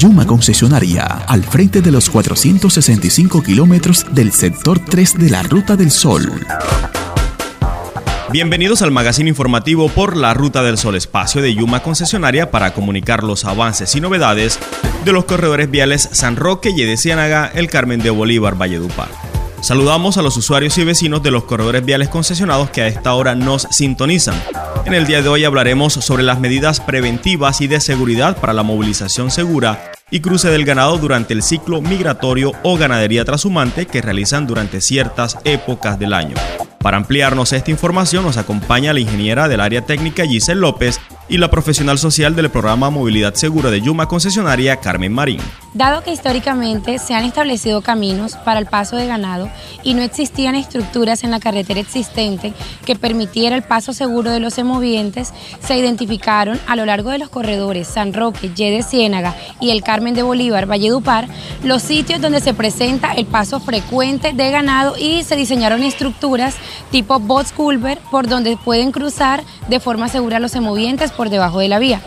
Yuma Concesionaria, al frente de los 460 kilómetros del sector 3 de la Ruta del Sol. Bienvenidos al magazine informativo por la Ruta del Sol, espacio de Yuma Concesionaria para comunicar los avances y novedades de los corredores viales San Roque, de Ciénaga, El Carmen de Bolívar, Valledupar. Saludamos a los usuarios y vecinos de los corredores viales concesionados que a esta hora nos sintonizan. En el día de hoy hablaremos sobre las medidas preventivas y de seguridad para la movilización segura y cruce del ganado durante el ciclo migratorio o ganadería trashumante que realizan durante ciertas épocas del año. Para ampliarnos esta información nos acompaña la ingeniera del área técnica Giselle López y la profesional social del programa Movilidad Segura de Yuma Concesionaria, Carmen Marín. Dado que históricamente se han establecido caminos para el paso de ganado y no existían estructuras en la carretera existente que permitiera el paso seguro de los semovientes, se identificaron a lo largo de los corredores San Roque, Ye de Ciénaga y el Carmen de Bolívar, Valledupar, los sitios donde se presenta el paso frecuente de ganado y se diseñaron estructuras tipo box culver por donde pueden cruzar de forma segura los semovientes por debajo de la vía.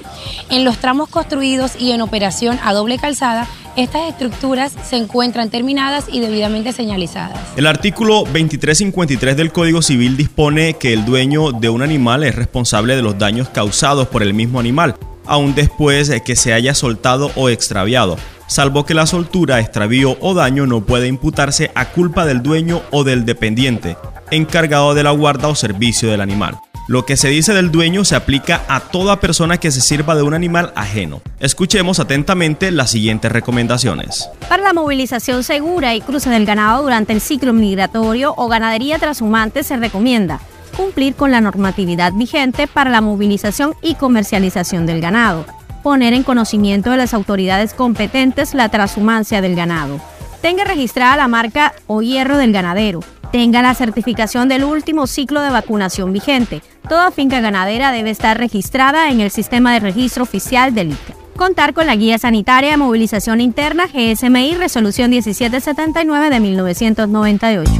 En los tramos construidos y en operación a doble calzada, estas estructuras se encuentran terminadas y debidamente señalizadas. El artículo 2353 del Código Civil dispone que el dueño de un animal es responsable de los daños causados por el mismo animal, aun después de que se haya soltado o extraviado, salvo que la soltura, extravío o daño no pueda imputarse a culpa del dueño o del dependiente, encargado de la guarda o servicio del animal. Lo que se dice del dueño se aplica a toda persona que se sirva de un animal ajeno. Escuchemos atentamente las siguientes recomendaciones. Para la movilización segura y cruce del ganado durante el ciclo migratorio o ganadería trashumante se recomienda cumplir con la normatividad vigente para la movilización y comercialización del ganado, poner en conocimiento de las autoridades competentes la transhumancia del ganado, tenga registrada la marca o hierro del ganadero, tenga la certificación del último ciclo de vacunación vigente. Toda finca ganadera debe estar registrada en el sistema de registro oficial del ICA. Contar con la Guía Sanitaria de Movilización Interna GSMI Resolución 1779 de 1998.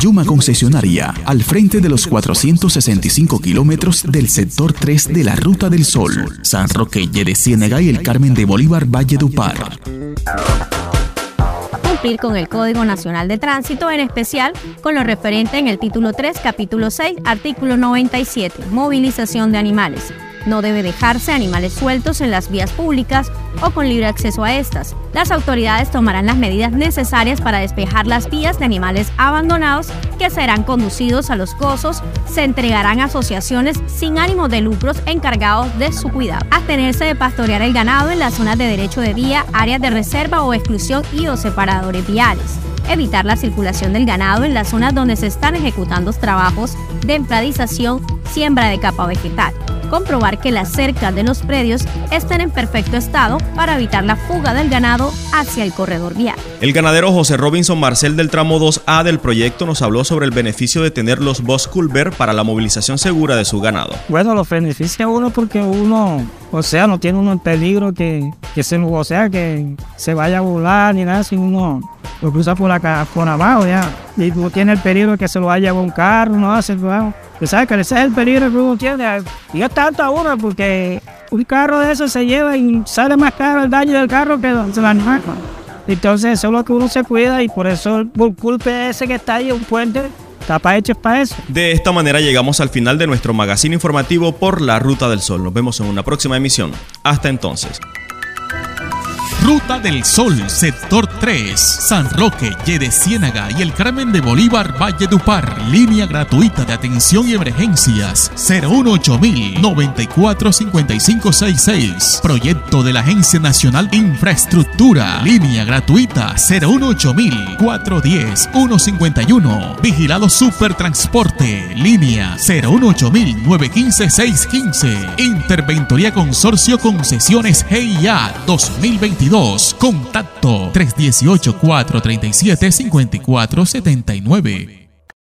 Yuma Concesionaria, al frente de los 465 kilómetros del sector 3 de la Ruta del Sol, San Roque, de Ciénega y el Carmen de Bolívar, Valle de Con el Código Nacional de Tránsito, en especial con lo referente en el título 3, capítulo 6, artículo 97, movilización de animales. No debe dejarse animales sueltos en las vías públicas o con libre acceso a estas. Las autoridades tomarán las medidas necesarias para despejar las vías de animales abandonados que serán conducidos a los gozos, se entregarán a asociaciones sin ánimo de lucros encargados de su cuidado. Abstenerse de pastorear el ganado en las zonas de derecho de vía, áreas de reserva o exclusión y o separadores viales evitar la circulación del ganado en las zonas donde se están ejecutando trabajos de empradización, siembra de capa vegetal comprobar que las cercas de los predios estén en perfecto estado para evitar la fuga del ganado hacia el corredor vial. El ganadero José Robinson Marcel del tramo 2A del proyecto nos habló sobre el beneficio de tener los Boss Culver para la movilización segura de su ganado. Bueno, los beneficia a uno porque uno, o sea, no tiene uno el peligro que, que se, o sea, que se vaya a volar ni nada, si uno lo cruza por acá, por abajo ya. Y no tiene el peligro de que se lo vaya a un carro, no hace, que sabes que ese es el peligro que uno tiene. Y es tanto ahora porque un carro de eso se lleva y sale más caro el daño del carro que el animal. Entonces eso es lo que uno se cuida y por eso el culpe ese que está ahí, un puente, para hecho para eso. De esta manera llegamos al final de nuestro magazine informativo por la Ruta del Sol. Nos vemos en una próxima emisión. Hasta entonces. Ruta del Sol, sector 3, San Roque, Yede Ciénaga y el Carmen de Bolívar, Valle Dupar. Línea gratuita de atención y emergencias 018 94 5566. Proyecto de la Agencia Nacional Infraestructura. Línea gratuita 018 410 151. Vigilado Supertransporte. Línea 018 915 615. Interventoría Consorcio Concesiones GIA 2022 2022. Contacto 318-437-5479.